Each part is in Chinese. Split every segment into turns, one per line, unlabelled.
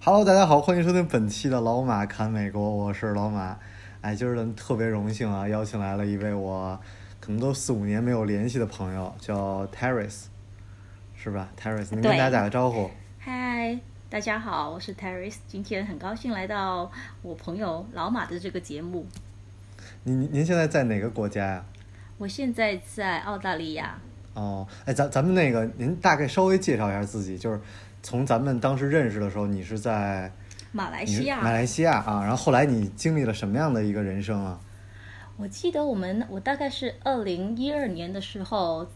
Hello，大家好，欢迎收听本期的老马侃美国，我是老马。哎，今儿呢特别荣幸啊，邀请来了一位我可能都四五年没有联系的朋友，叫 Terrace，是吧？Terrace，您跟大家打个招呼。
嗨，大家好，我是 Terrace，今天很高兴来到我朋友老马的这个节目。
您您现在在哪个国家呀？
我现在在澳大利亚。
哦，哎，咱咱们那个，您大概稍微介绍一下自己，就是从咱们当时认识的时候，你是在
马来西亚，
马来西亚啊，然后后来你经历了什么样的一个人生啊？
我记得我们我大概是二零一二年的时候，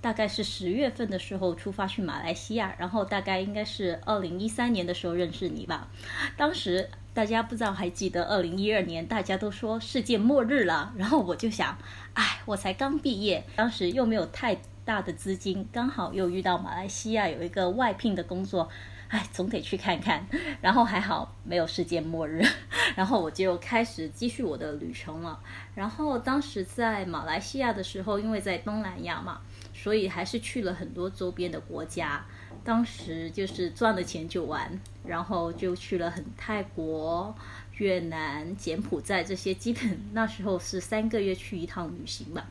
大概是十月份的时候出发去马来西亚，然后大概应该是二零一三年的时候认识你吧。当时大家不知道还记得二零一二年，大家都说世界末日了，然后我就想，哎，我才刚毕业，当时又没有太大的资金，刚好又遇到马来西亚有一个外聘的工作。哎，总得去看看，然后还好没有世界末日，然后我就开始继续我的旅程了。然后当时在马来西亚的时候，因为在东南亚嘛，所以还是去了很多周边的国家。当时就是赚了钱就玩，然后就去了很泰国、越南、柬埔寨这些，基本 那时候是三个月去一趟旅行吧。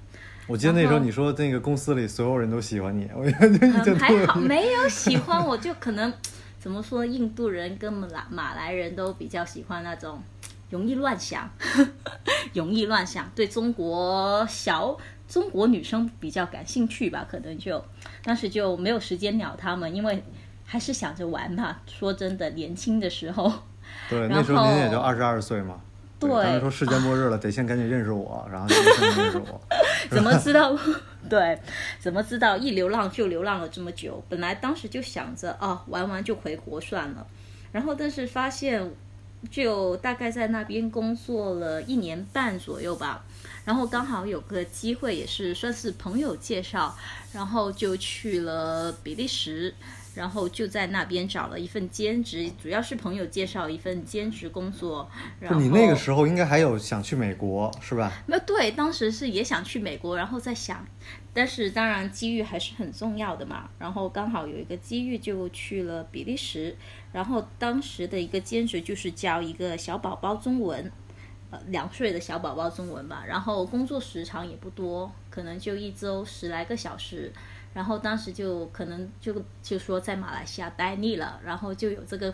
我记得那时候你说那个公司里所有人都喜欢你，我觉得
嗯，还好没有喜欢，我就可能怎么说，印度人跟马来马来人都比较喜欢那种容易乱想，容易乱想，对中国小中国女生比较感兴趣吧，可能就当时就没有时间鸟他们，因为还是想着玩嘛。说真的，年轻的时候。
对，那时候您也
后
就二十二岁嘛。
对
当时说世界末日了，得先赶紧认识我，然后就先认识我。
怎么知道？对，怎么知道一流浪就流浪了这么久？本来当时就想着哦，玩完就回国算了，然后但是发现，就大概在那边工作了一年半左右吧，然后刚好有个机会，也是算是朋友介绍，然后就去了比利时。然后就在那边找了一份兼职，主要是朋友介绍一份兼职工作。然后
就你那个时候应该还有想去美国是吧？
那对，当时是也想去美国，然后在想，但是当然机遇还是很重要的嘛。然后刚好有一个机遇就去了比利时，然后当时的一个兼职就是教一个小宝宝中文，呃，两岁的小宝宝中文吧。然后工作时长也不多，可能就一周十来个小时。然后当时就可能就就说在马来西亚待腻了，然后就有这个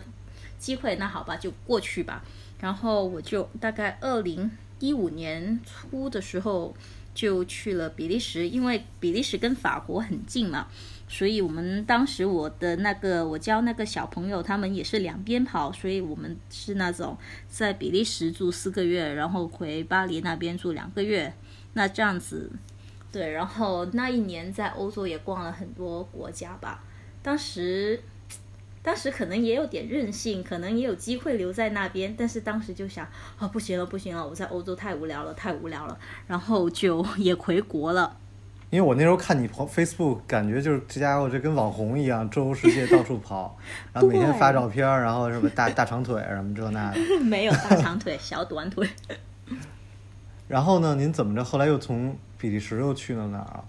机会，那好吧，就过去吧。然后我就大概二零一五年初的时候就去了比利时，因为比利时跟法国很近嘛，所以我们当时我的那个我教那个小朋友，他们也是两边跑，所以我们是那种在比利时住四个月，然后回巴黎那边住两个月，那这样子。对，然后那一年在欧洲也逛了很多国家吧。当时，当时可能也有点任性，可能也有机会留在那边，但是当时就想，哦，不行了，不行了，我在欧洲太无聊了，太无聊了，然后就 也回国了。
因为我那时候看你朋 Facebook，感觉就是这家伙就跟网红一样，周游世界到处跑，然后每天发照片，然后什么大大长腿什么这那的。
没有大长腿，小短腿。
然后呢，您怎么着？后来又从比利时又去了哪儿？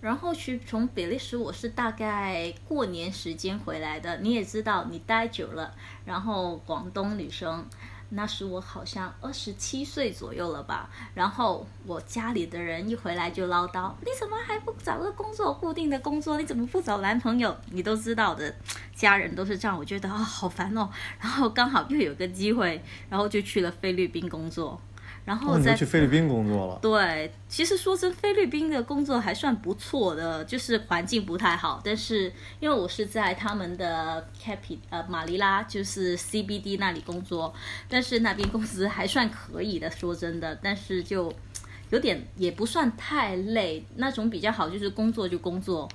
然后去从比利时，我是大概过年时间回来的。你也知道，你待久了，然后广东女生，那时我好像二十七岁左右了吧。然后我家里的人一回来就唠叨：“你怎么还不找个工作，固定的工作？你怎么不找男朋友？”你都知道的，家人都是这样。我觉得啊、好烦哦。然后刚好又有个机会，然后就去了菲律宾工作。然后在
就去菲律宾工作了。
对，其实说真，菲律宾的工作还算不错的，就是环境不太好，但是因为我是在他们的 Capi 呃马尼拉，就是 CBD 那里工作，但是那边工资还算可以的，说真的，但是就有点也不算太累，那种比较好，就是工作就工作，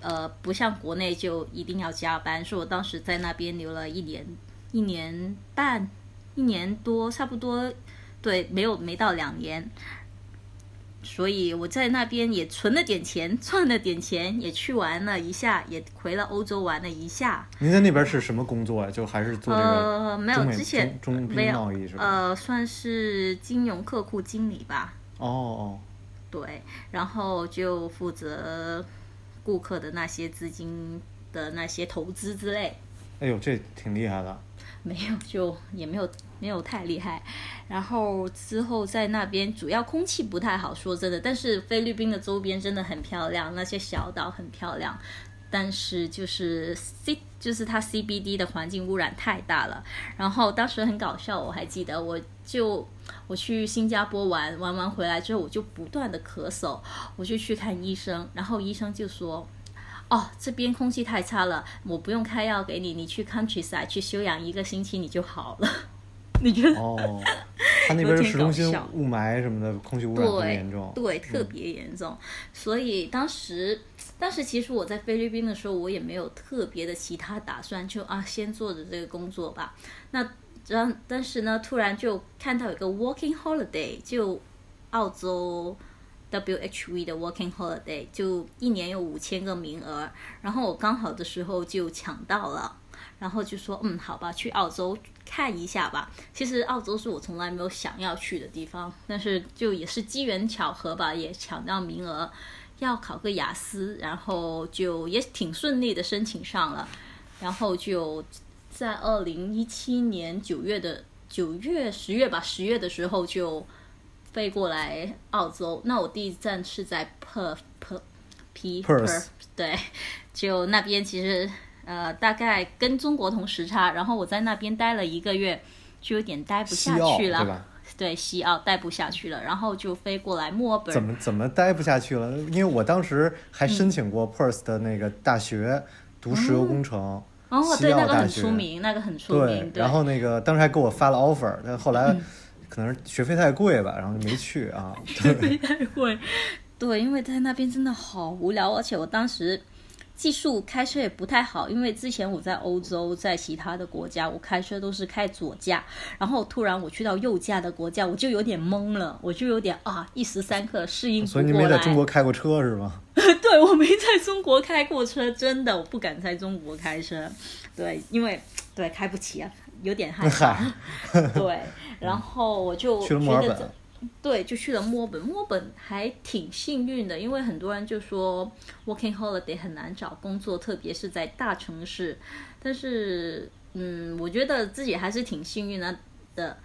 呃，不像国内就一定要加班，所以我当时在那边留了一年一年半、一年多，差不多，对，没有没到两年。所以我在那边也存了点钱，赚了点钱，也去玩了一下，也回了欧洲玩了一下。
您在那边是什么工作呀？就还是做这个
呃，没有之前
中中
没有
贸易是吧？
呃，算是金融客户经理吧。
哦哦，
对，然后就负责顾客的那些资金的那些投资之类。
哎呦，这挺厉害的。
没有，就也没有没有太厉害。然后之后在那边，主要空气不太好，说真的。但是菲律宾的周边真的很漂亮，那些小岛很漂亮。但是就是 C 就是它 CBD 的环境污染太大了。然后当时很搞笑，我还记得，我就我去新加坡玩，玩完回来之后，我就不断的咳嗽，我就去看医生，然后医生就说。哦，这边空气太差了，我不用开药给你，你去 countryside 去休养一个星期你就好了。你觉得？
哦，他那边市中心雾霾什么的，空气污染特别
对
严重。
对，特别严重。所以当时，当时其实我在菲律宾的时候，我也没有特别的其他打算，就啊，先做着这个工作吧。那然，但是呢，突然就看到有个 working holiday，就澳洲 WHV 的 working holiday，就一年有五千个名额，然后我刚好的时候就抢到了。然后就说，嗯，好吧，去澳洲看一下吧。其实澳洲是我从来没有想要去的地方，但是就也是机缘巧合吧，也抢到名额，要考个雅思，然后就也挺顺利的申请上了，然后就在二零一七年九月的九月十月吧，十月的时候就飞过来澳洲。那我第一站是在 Perth Perth P
Perth
对，就那边其实。呃，大概跟中国同时差，然后我在那边待了一个月，就有点待不下去了。
对吧？
对，西澳待不下去了，然后就飞过来墨尔本。
怎么怎么待不下去了？因为我当时还申请过 Perth 的那个大学读石油工程，
哦，
西
对，那个很出名，那个很出名。对，
然后那个当时还给我发了 offer，但后来可能是学费太贵吧，然后就没去啊。学费，
太贵。对，因为在那边真的好无聊，而且我当时技术开车也不太好，因为之前我在欧洲，在其他的国家，我开车都是开左驾，然后突然我去到右驾的国家，我就有点懵了，我就有点啊，一时三刻适应不
所以你
过来。
没在中国开过车是吗？
对我没在中国开过车，真的我不敢在中国开车，对，因为对开不起啊，有点害怕。对，然后我就
去了墨尔本
这，对，就去了墨尔本。墨尔本还挺幸运的，因为很多人就说 working holiday 很难找工作，特别是在大城市。但是，嗯，我觉得自己还是挺幸运的的，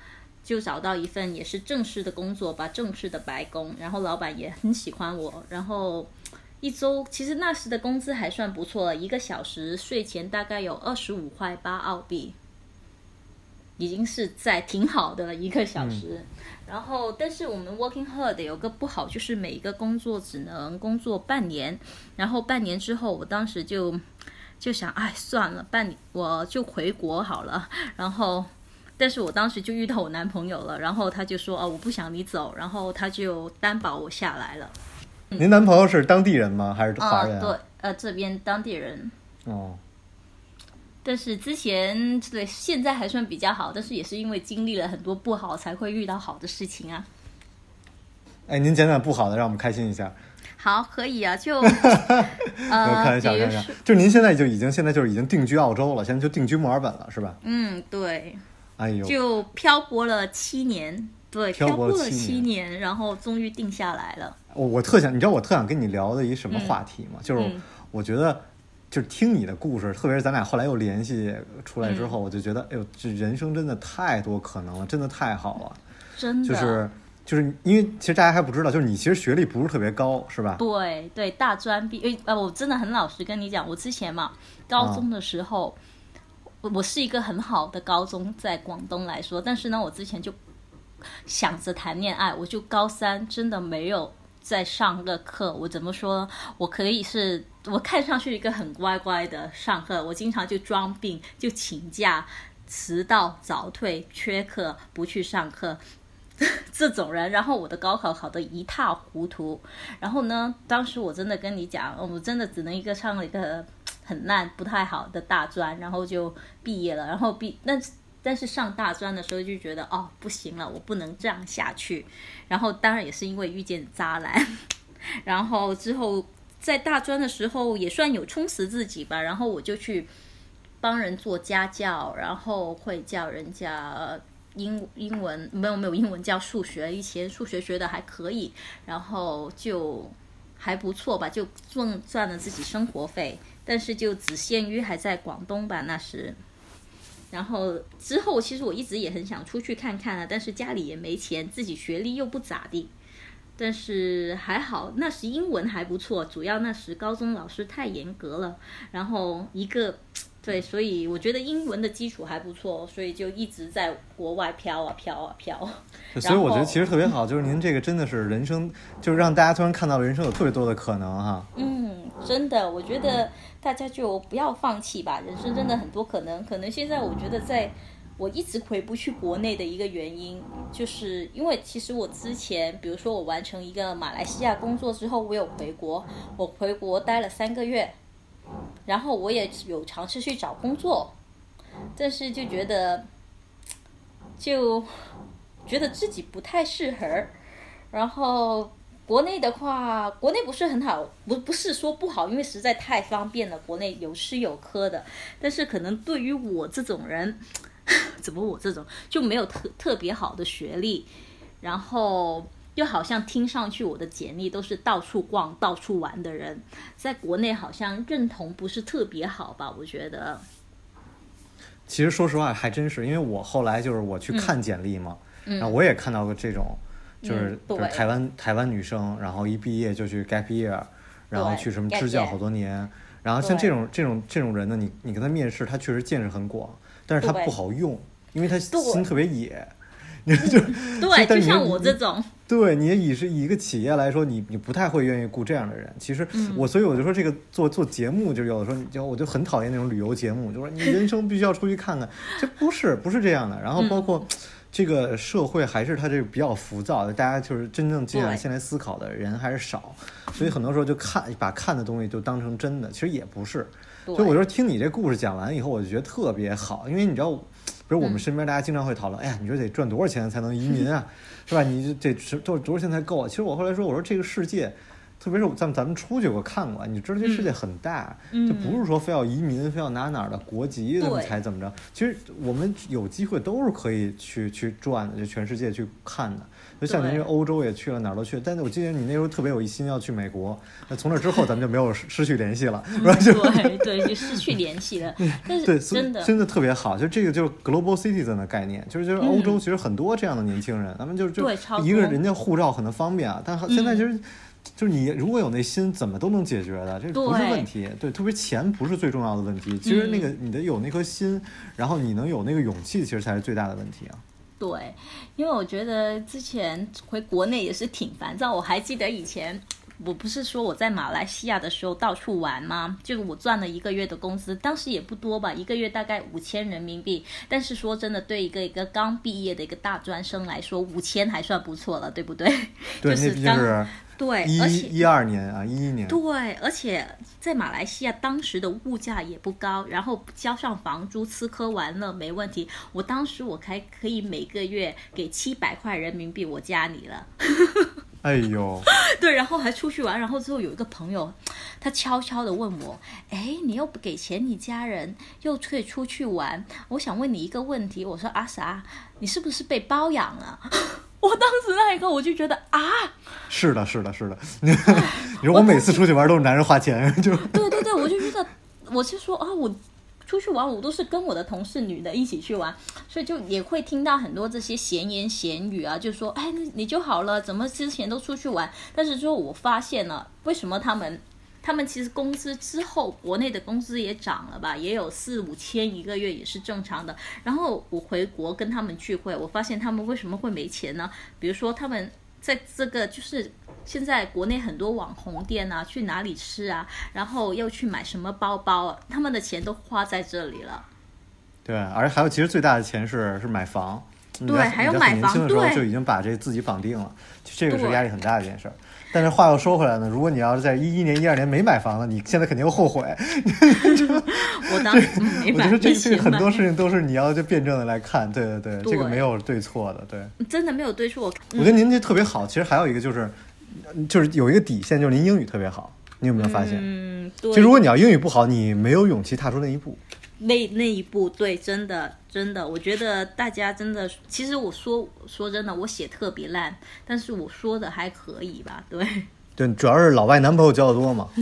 就找到一份也是正式的工作吧，正式的白工。然后老板也很喜欢我，然后。一周其实那时的工资还算不错，一个小时税前大概有二十五块八澳币，已经是在挺好的一个小时。然后，但是我们 working holiday 有个不好，就是每一个工作只能工作半年。然后半年之后，我当时就就想，哎，算了，半年我就回国好了。然后，但是我当时就遇到我男朋友了，然后他就说，哦，我不想你走，然后他就担保我下来了。
您男朋友是当地人吗？还是华人、
啊？对，呃，这边当地人。
哦，
但是之前对现在还算比较好，但是也是因为经历了很多不好，才会遇到好的事情啊。
哎，您讲讲不好的，让我们开心一下。
好，可以啊，就 呃，
开玩笑，就是您现在就已经现在就是已经定居澳洲了，现在就定居墨尔本了，是吧？
嗯，对，
哎呦，
就漂泊了七年，对，
漂
漂泊了
七
七年，然后终于定下来了。
我我特想，你知道我特想跟你聊的一什么话题吗？就是
嗯
我觉得，就是听你的故事，特别是咱俩后来又联系出来之后，
嗯
我就觉得，哎呦，这人生真的太多可能了，真的太好了。
真的，
就是就是因为其实大家还不知道，就是你其实学历不是特别高，是吧？
对对，大专毕业，呃，我真的很老实跟你讲，我之前嘛，高中的时候，我我是一个很好的高中，在广东来说，但是呢，我之前就想着谈恋爱，我就高三真的没有在上个课，我怎么说？我可以是我看上去一个很乖乖的上课，我经常就装病，就请假、迟到、早退、缺课、不去上课。这种人，然后我的高考考得一塌糊涂，然后呢，当时我真的跟你讲，我真的只能一个上了一个很烂、不太好的大专，然后就毕业了。然后毕，但但是上大专的时候就觉得哦，不行了，我不能这样下去。然后当然也是因为遇见渣男，然后之后在大专的时候也算有充实自己吧。然后我就去帮人做家教，然后会教人家英英文，没有没有英文教数学，以前数学学的还可以，然后就还不错吧，就赚赚了自己生活费。但是就只限于还在广东吧，那时。然后之后，其实我一直也很想出去看看啊，但是家里也没钱，自己学历又不咋地。但是还好，那时英文还不错，主要那时高中老师太严格了。然后一个对，所以我觉得英文的基础还不错，所以就一直在国外飘啊飘啊飘。
所以我觉得其实特别好，就是您这个真的是人生，就是让大家突然看到了人生有特别多的可能哈。
嗯，真的，我觉得。大家就不要放弃吧，人生真的很多可能。可能现在我觉得，在我一直回不去国内的一个原因，就是因为其实我之前，比如说我完成一个马来西亚工作之后，我有回国，我回国待了三个月，然后我也有尝试去找工作，但是就觉得，就觉得自己不太适合，然后。国内的话，国内不是很好，不不是说不好，因为实在太方便了，国内有吃有喝的。但是可能对于我这种人，怎么我这种就没有特特别好的学历，然后又好像听上去我的简历都是到处逛、到处玩的人，在国内好像认同不是特别好吧？我觉得。
其实说实话还真是，因为我后来就是我去看简历嘛，然后我也看到过这种。就是就是台湾台湾女生，然后一毕业就去 gap year，然后去什么支教好多年，然后像这种这种这种人呢，你你跟他面试，他确实见识很广，但是他不好用，因为他心特别野，你 就
对，就像我这种，
对你以是以一个企业来说，你你不太会愿意雇这样的人。其实我所以我就说这个做做节目，就有的时候你就我就很讨厌那种旅游节目，就说你人生必须要出去看看，这不是不是这样的。然后包括。这个社会还是它这个比较浮躁的，大家就是真正静下心来思考的人还是少，所以很多时候就看把看的东西就当成真的，其实也不是。所以我就听你这故事讲完以后，我就觉得特别好，因为你知道，比如我们身边大家经常会讨论，哎呀，你说得赚多少钱才能移民啊，是吧？你这这多多少钱才够啊？其实我后来说，我说这个世界。特别是咱咱们出去过看过，你知道这世界很大，就不是说非要移民，非要拿哪儿的国籍才怎么着。其实我们有机会都是可以去去转的，就全世界去看的。就像您这欧洲也去了，哪儿都去。但是我记得你那时候特别有一心要去美国，那从那之后咱们就没有失去联系了，是吧？
对对，就失去联系了。
对，
真的
真的特别好。就这个就是 global citizen 的概念，就是就是欧洲其实很多这样的年轻人，咱们就就一个人家护照可能方便啊，但现在其实。就是你如果有那心，怎么都能解决的，这不是问题。对，特别钱不是最重要的问题。其实那个你得有那颗心，然后你能有那个勇气，其实才是最大的问题啊。
对，因为我觉得之前回国内也是挺烦躁。我还记得以前，我不是说我在马来西亚的时候到处玩吗？就我赚了一个月的工资，当时也不多吧，一个月大概五千人民币。但是说真的，对一个一个刚毕业的一个大专生来说，五千还算不错了，对不对？
对，那毕竟是。
对，
一一二年啊，一一年。
对，而且在马来西亚当时的物价也不高，然后交上房租，吃喝玩乐没问题。我当时我还可以每个月给七百块人民币，我家里了。
哎呦，
对，然后还出去玩，然后之后有一个朋友，他悄悄的问我，哎，你又不给钱，你家人又可以出去玩，我想问你一个问题。我说啊啥？你是不是被包养了？我当时那一刻我就觉得啊，
是的，是的，是的。你说我每次出去玩都是男人花钱，就
对对对，我就觉得，我是说啊，我。出去玩，我都是跟我的同事女的一起去玩，所以就也会听到很多这些闲言闲语啊，就说，哎，你就好了，怎么之前都出去玩？但是之后我发现了，为什么他们，他们其实工资之后，国内的工资也涨了吧，也有四五千一个月也是正常的。然后我回国跟他们聚会，我发现他们为什么会没钱呢？比如说他们在这个就是。现在国内很多网红店啊，去哪里吃啊，然后又去买什么包包，他们的钱都花在这里了。
对，而还有其实最大的钱是是买房，
对还有买房
年轻的时候
对
就已经把这自己绑定了，这个是
对
压力很大的一件事儿。但是话又说回来呢，如果你要是在一一年、一二年没买房呢，你现在肯定后悔。
我当时嗯没买，
我觉得这
没
这个很多事情都是你要就辩证的来看，对对对，这个没有对错的，对。
真的没有对错。
我觉得您这特别好，其实还有一个就是，就是有一个底线，就是您英语特别好，你有没有发现？
嗯，对。
就如果你要英语不好，你没有勇气踏出那一步。
那那一步，对，真的真的，我觉得大家真的，其实我说说真的，我写特别烂，但是我说的还可以吧？对，
对，主要是老外男朋友交的多嘛。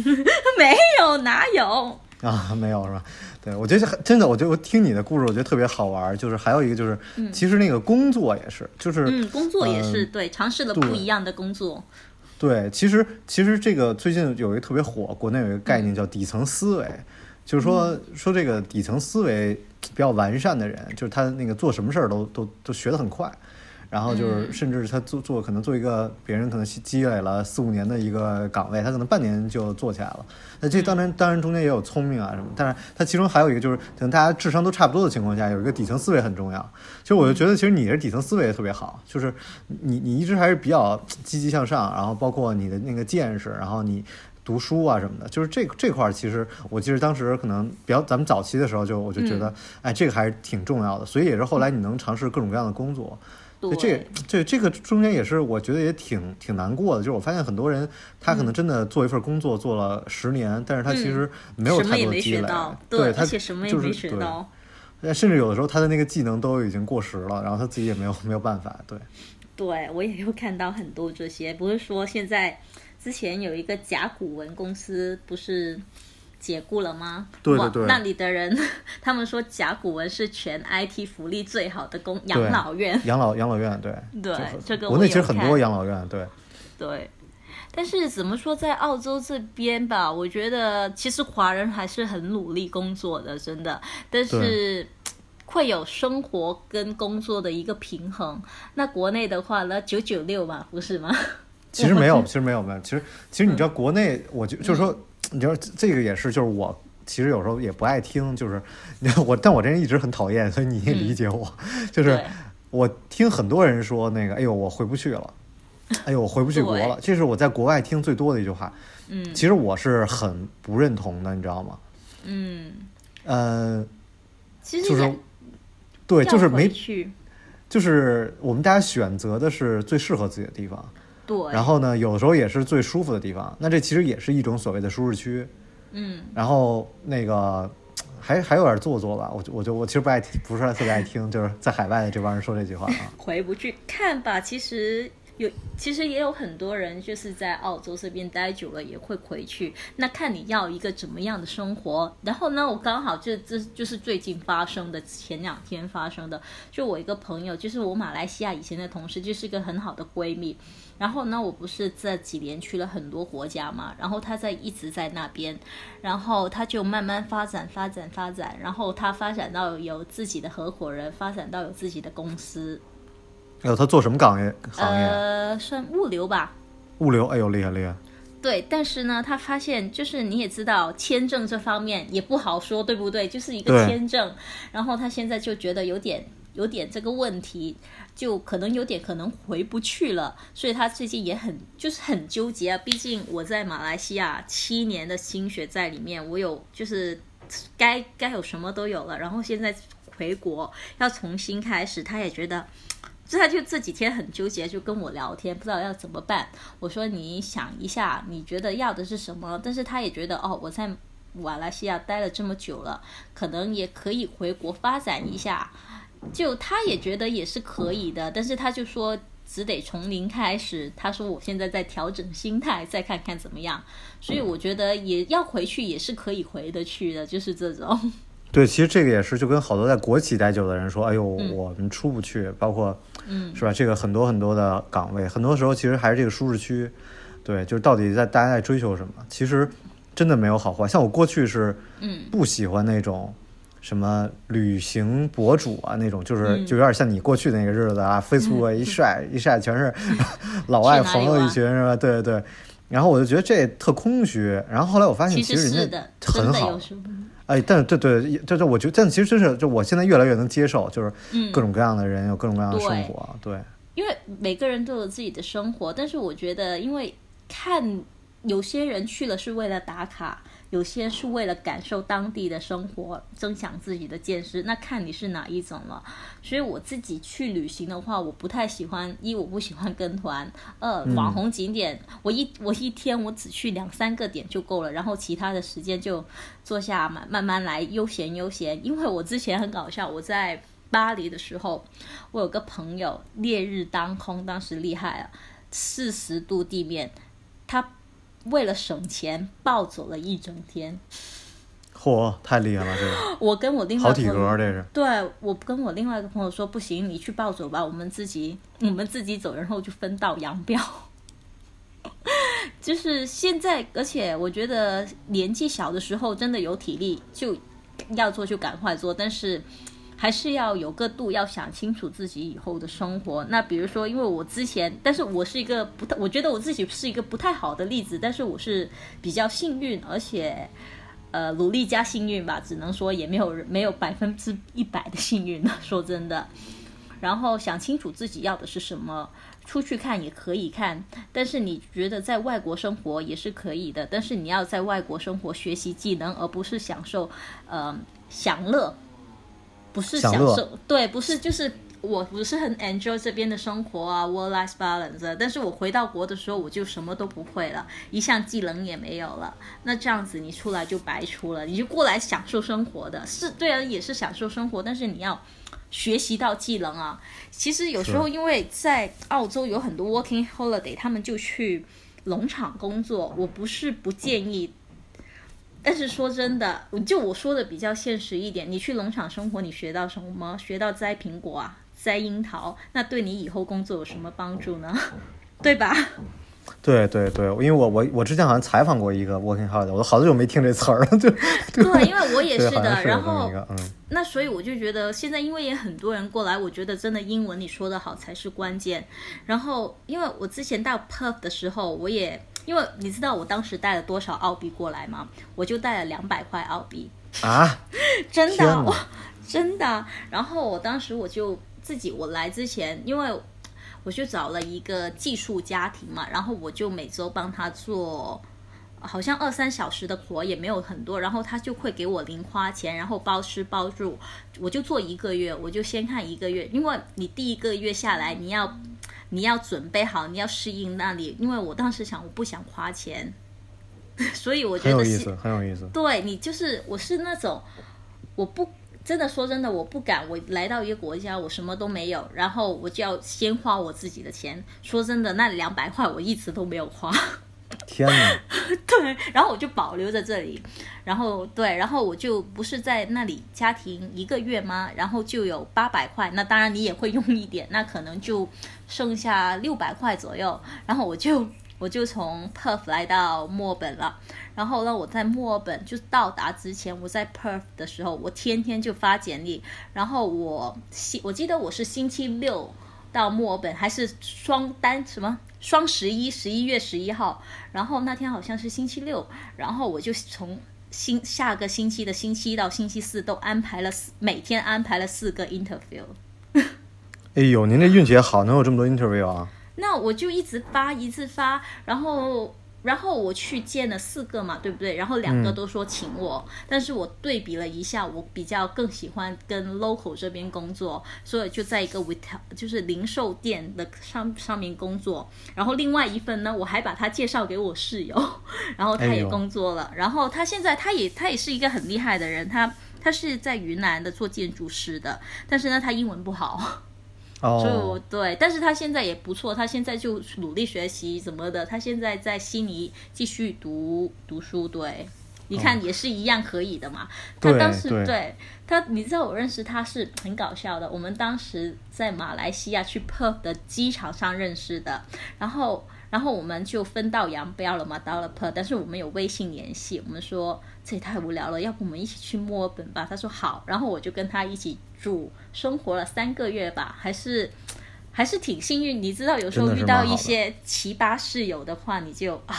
没有哪有？
啊，没有是吧？对，我觉得真的，我觉得我听你的故事，我觉得特别好玩儿。就是还有一个就是，其实那个工作也是，就是
嗯，工作也是、
嗯
对，尝试了不一样的工作。
对，其实其实这个最近有一个特别火，国内有一个概念叫底层思维，就是说说这个底层思维比较完善的人，就是他那个做什么事儿都都都学得很快。然后就是，
嗯
甚至他做做可能做一个别人可能积累了四五年的一个岗位，他可能半年就做起来了。那这当然当然中间也有聪明啊什么，但是他其中还有一个就是，可能大家智商都差不多的情况下，有一个底层思维很重要。其实我就觉得，其实你的底层思维也特别好，就是你你一直还是比较积极向上，然后包括你的那个见识，然后你。读书啊什么的，就是这这块儿，其实我记得当时可能比较咱们早期的时候就我就觉得，哎，这个还是挺重要的，所以也是后来你能尝试各种各样的工作，
对，
这这这个中间也是我觉得也挺挺难过的，就是我发现很多人他可能真的做一份工作做了十年，但是他其实没有
嗯什么也没
太多的积累，
学到，
对，他
而且什么也
就是
没学
对。甚至有的时候他的那个技能都已经过时了，然后他自己也没有没有办法，对。
对，我也有看到很多这些，不是说现在之前有一个甲骨文公司不是解雇了吗？哇
对对对
那里的人 他们说甲骨文是全 IT 福利最好的公养老院，
养老养老院，对
对这个
国内其实很多养老院，对。
对。但是怎么说，在澳洲这边吧，我觉得其实华人还是很努力工作的，真的。但是会有生活跟工作的一个平衡。那国内的话呢，九九六嘛，不是吗？
其实没有，其实没有没有，其实其实你知道国内，我就就是说，你知道这个也是，就是我其实有时候也不爱听，就是 我，但我这人一直很讨厌，所以你也理解我，就是我听很多人说那个，哎呦，我回不去了，哎呦，我回不去国了，这是我在国外听最多的一句话。
嗯。
其实我是很不认同的，你知道吗？
嗯，
呃，
其实
就是对，就是没，
去，
就是我们大家选择的是最适合自己的地方。
对，
然后呢，有时候也是最舒服的地方。那这其实也是一种所谓的舒适区。
嗯，
然后那个还还有点做作吧，我就我就我其实不爱听，不是特别爱听，就是在海外的这帮人说这句话啊。
回不去看吧。其实有，其实也有很多人就是在澳洲这边待久了也会回去。那看你要一个怎么样的生活。然后呢，我刚好就这就是最近发生的，前两天发生的。就我一个朋友，就是我马来西亚以前的同事，就是一个很好的闺蜜。然后呢，我不是这几年去了很多国家嘛，然后她在一直在那边，然后她就慢慢发展、发展、发展，然后她发展到有自己的合伙人，发展到有自己的公司，
哎呦，他做什么岗业行业？
呃，算物流吧。
物流，哎呦，厉害厉害。
对，但是呢，他发现就是你也知道，签证这方面也不好说，对不对？就是一个签证，然后他现在就觉得有点有点这个问题，就可能有点可能回不去了，所以他最近也很就是很纠结啊。毕竟我在马来西亚七年的心血在里面，我有就是该该有什么都有了，然后现在回国要重新开始，他也觉得。所以他就这几天很纠结，就跟我聊天，不知道要怎么办。我说你想一下，你觉得要的是什么？但是他也觉得哦，我在马来西亚待了这么久了，可能也可以回国发展一下。就他也觉得也是可以的，但是他就说只得从零开始。他说我现在在调整心态，再看看怎么样。所以我觉得也要回去也是可以回得去的，就是这种。
对，其实这个也是，就跟好多在国企待久的人说，哎呦，我们出不去，包括，
嗯
是吧？这个很多很多的岗位，很多时候其实还是这个舒适区。对，就是到底在大家在追求什么？其实真的没有好坏。像我过去是，
嗯
不喜欢那种什么旅行博主啊，那种就是
嗯
就有点像你过去的那个日子啊，Facebook 一晒一晒全是老外朋友一群，是吧？对对对。然后我就觉得这特空虚。然后后来我发现，
其
其实人家很好哎，但是对对，这这我觉得，但其实就是，就我现在越来越能接受，就是
嗯
各种各样的人有各种各样的生
对
活，对，
因为每个人都有自己的生活，但是我觉得，因为看有些人去了是为了打卡，有些是为了感受当地的生活，增强自己的见识，那看你是哪一种了。所以我自己去旅行的话，我不太喜欢一我不喜欢跟团，二网红景点，我一我一天我只去两三个点就够了，然后其他的时间就坐下慢慢慢来，悠闲悠闲。因为我之前很搞笑，我在。巴黎的时候，我有个朋友烈日当空，当时厉害了，四十度地面，他为了省钱暴走了一整天。
嚯，太厉害了，这个
我跟我另外
好体格，这是。
对我跟我另外一个朋友说，不行，你去暴走吧，我们自己 我们自己走，然后就分道扬镳。就是现在，而且我觉得年纪小的时候真的有体力，就要做就赶快做，但是还是要有个度，要想清楚自己以后的生活。那比如说，因为我之前，但是我是一个不太，我觉得我自己是一个不太好的例子，但是我是比较幸运，而且。呃，努力加幸运吧，只能说也没有没有百分之一百的幸运了。说真的，然后想清楚自己要的是什么，出去看也可以看，但是你觉得在外国生活也是可以的，但是你要在外国生活学习技能，而不是享受呃享乐，不是享受，对，不是就是。我不是很 enjoy 这边的生活啊，work-life balance，但是我回到国的时候，我就什么都不会了，一项技能也没有了。那这样子你出来就白出了，你就过来享受生活的，是对啊，也是享受生活，但是你要学习到技能啊。其实有时候因为在澳洲有很多 working holiday，他们就去农场工作，我不是不建议。但是说真的，就我说的比较现实一点，你去农场生活，你学到什么？学到摘苹果啊，摘樱桃，那对你以后工作有什么帮助呢？对吧？
对对对，因为我我我之前好像采访过一个 working holiday，我都好久没听这词儿了，就
对，因为我也是的。然后那所以我就觉得现在因为也很多人过来，我觉得真的英文你说的好才是关键。然后因为我之前到 Perth 的时候，我也因为你知道我当时带了多少澳币过来吗？我就带了两百块澳币。
啊，
真的哇，真的。然后我当时我就自己，我来之前，因为我就找了一个寄宿家庭嘛，然后我就每周帮他做。好像二三小时的活也没有很多，然后他就会给我零花钱，然后包吃包住，我就做一个月，我就先看一个月，因为你第一个月下来，你要你要准备好，你要适应那里，因为我当时想我不想花钱，所以我觉得是
很有意思，很有意思。
对你就是我是那种我不真的说真的我不敢，我来到一个国家我什么都没有，然后我就要先花我自己的钱。说真的，那两百块我一直都没有花，
天哪，
对，然后我就保留在这里，然后对，然后我就不是在那里家庭一个月吗？然后就有八百块，那当然你也会用一点，那可能就剩下六百块左右，然后我就。我就从 Perth 来到墨尔本了，然后呢，我在墨尔本就到达之前，我在 Perth 的时候，我天天就发简历，然后我星我记得我是星期六到墨尔本，还是双单什么双十一，十一月十一号，然后那天好像是星期六，然后我就从星下个星期的星期一到星期四都安排了四，每天安排了四个 interview。
哎呦，您这运气也好，能有这么多 interview 啊！
那我就一直发，一直发，然后，然后我去见了四个嘛，对不对？然后两个
嗯
都说请我，但是我对比了一下，我比较更喜欢跟 local 这边工作，所以就在一个 retail 就是零售店的上上面工作。然后另外一份呢，我还把他介绍给我室友，然后他也工作了。然后他现在他也他也是一个很厉害的人，他他是在云南的做建筑师的，但是呢他英文不好。所以我
哦，
对，但是他现在也不错，他现在就努力学习怎么的，他现在在悉尼继续读读书，对。你看也是一样可以的嘛。他当时
对
他，你知道我认识他是很搞笑的。我们当时在马来西亚去 Perth 的机场上认识的，然后然后我们就分道扬镳了嘛，到了 Perth，但是我们有微信联系。我们说这也太无聊了，要不我们一起去墨尔本吧？他说好，然后我就跟他一起住，生活了三个月吧，还是。还是挺幸运，你知道，有时候遇到一些奇葩室友的话，你就啊，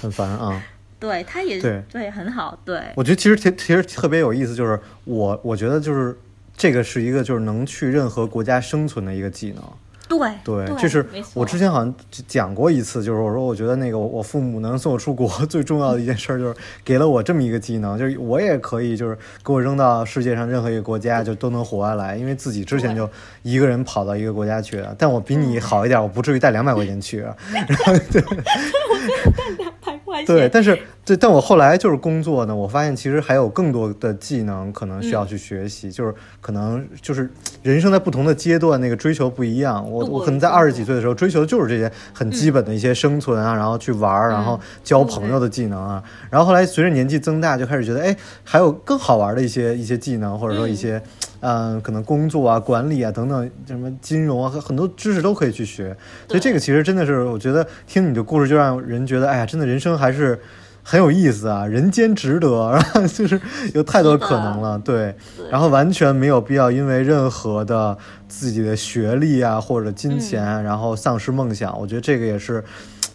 很烦啊。
对，他也
对
很好。对，
我觉得其实其其实特别有意思，就是我我觉得就是这个是一个就是能去任何国家生存的一个技能。
对
对，就是我之前好像讲过一次，就是我说我觉得那个我父母能送我出国 最重要的一件事，就是给了我这么一个技能，就是我也可以就是给我扔到世界上任何一个国家就都能活下来，因为自己之前就一个人跑到一个国家去了，但我比你好一点，我不至于带两百块钱去，然后对。对，但是对，但我后来就是工作呢，我发现其实还有更多的技能可能需要去学习，就是可能就是人生在不同的阶段，那个追求不一样。我我可能在二十几岁的时候追求的就是这些很基本的一些生存啊，然后去玩儿，然后交朋友的技能啊。然后后来随着年纪增大，就开始觉得，哎，还有更好玩的一些一些技能，或者说一些。嗯，可能工作啊、管理啊等等，什么金融啊，很多知识都可以去学。所以这个其实真的是，我觉得听你的故事就让人觉得，哎呀，真的人生还是很有意思啊，人间值得，然 后就是有太多可能了，对。然后完全没有必要因为任何的自己的学历啊或者金钱，然后丧失梦想。我觉得这个也是。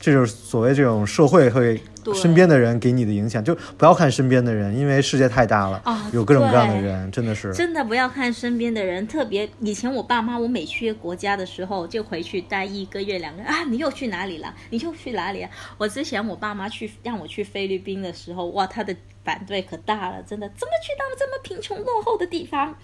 这就是所谓这种社会会身边的人给你的影响，就不要看身边的人，因为世界太大了，有各种各样的人，真的是。
真的不要看身边的人，特别以前我爸妈，我每去国家的时候就回去待一个月两个月啊，你又去哪里了？你又去哪里啊？我之前我爸妈去让我去菲律宾的时候，哇，他的反对可大了，真的，怎么去到这么贫穷落后的地方？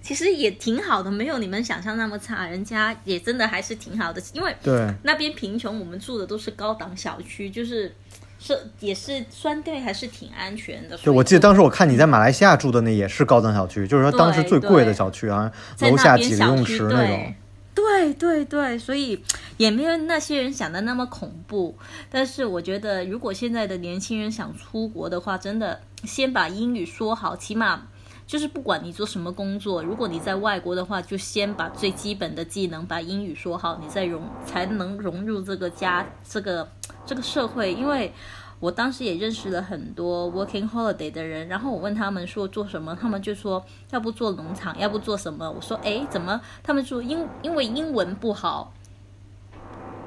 其实也挺好的，没有你们想象那么差。人家也真的还是挺好的，因为
对
那边贫穷，我们住的都是高档小区，就是是也是相对还是挺安全的。
对，我记得当时我看你在马来西亚住的那也是高档小区，就是说当时最贵的小区啊，楼下几个泳池那种。
对对对，所以也没有那些人想的那么恐怖。但是我觉得，如果现在的年轻人想出国的话，真的先把英语说好，起码。就是不管你做什么工作，如果你在外国的话，就先把最基本的技能，把英语说好，你再融才能融入这个家，这个这个社会。因为我当时也认识了很多 working holiday 的人，然后我问他们说做什么，他们就说要不做农场，要不做什么。我说哎，怎么？他们说因因为英文不好。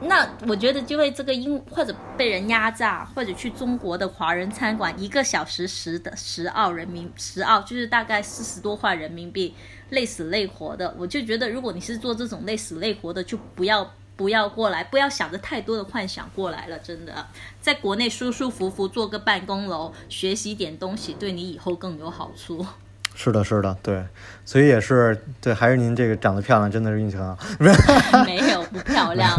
那我觉得就会这个英或者被人压榨，或者去中国的华人餐馆，一个小时十的十澳人民十澳就是大概四十多块人民币，累死累活的。我就觉得，如果你是做这种累死累活的，就不要不要过来，不要想着太多的幻想过来了。真的，在国内舒舒服服做个办公楼，学习点东西，对你以后更有好处。
是的，是的，对，所以也是对，还是您这个长得漂亮，真的是运气很好。
没有不漂亮。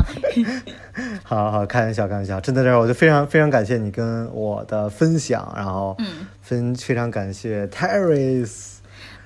好好开玩笑，开玩笑，真的是，我就非常非常感谢你跟我的分享，然后
嗯，
分非常感谢 Terry。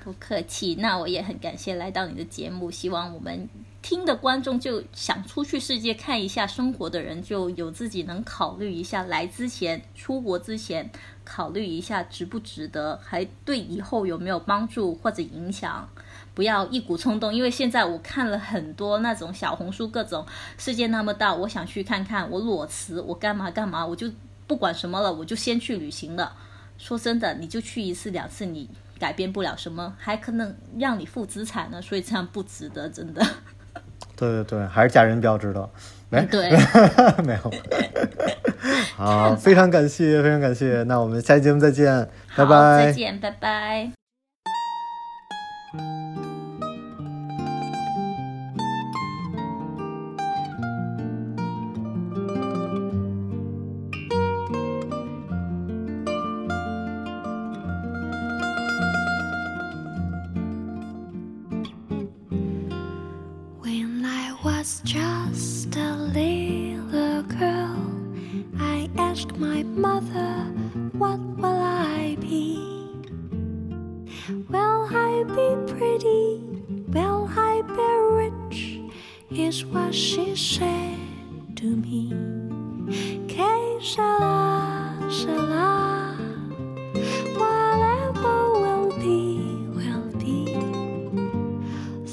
不客气，那我也很感谢来到你的节目，希望我们。听的观众就想出去世界看一下生活的人，就有自己能考虑一下来之前出国之前考虑一下值不值得，还对以后有没有帮助或者影响，不要一股冲动。因为现在我看了很多那种小红书，各种世界那么大，我想去看看，我裸辞，我干嘛干嘛，我就不管什么了，我就先去旅行了。说真的，你就去一次两次，你改变不了什么，还可能让你负资产呢，所以这样不值得，真的。
对对对，还是家人比较值得。没，
对，
没有。好，非常感谢，非常感谢。那我们下期节目再见，拜拜。
再见，拜拜。
was just a little girl. I asked my mother, What will I be? Will I be pretty? Will I be rich? Is what she said to me. Que sera, sera. Whatever will be, will be.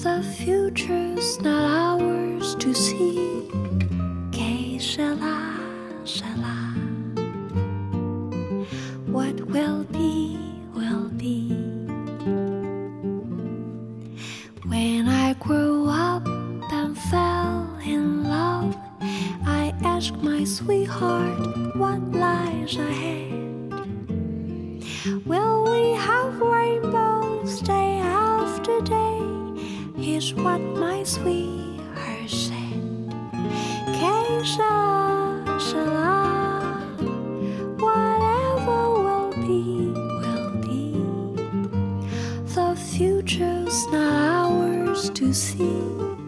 The future's not. what my sweetheart said. Keisha, shala, whatever will be, will be. The future's not ours to see.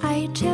I just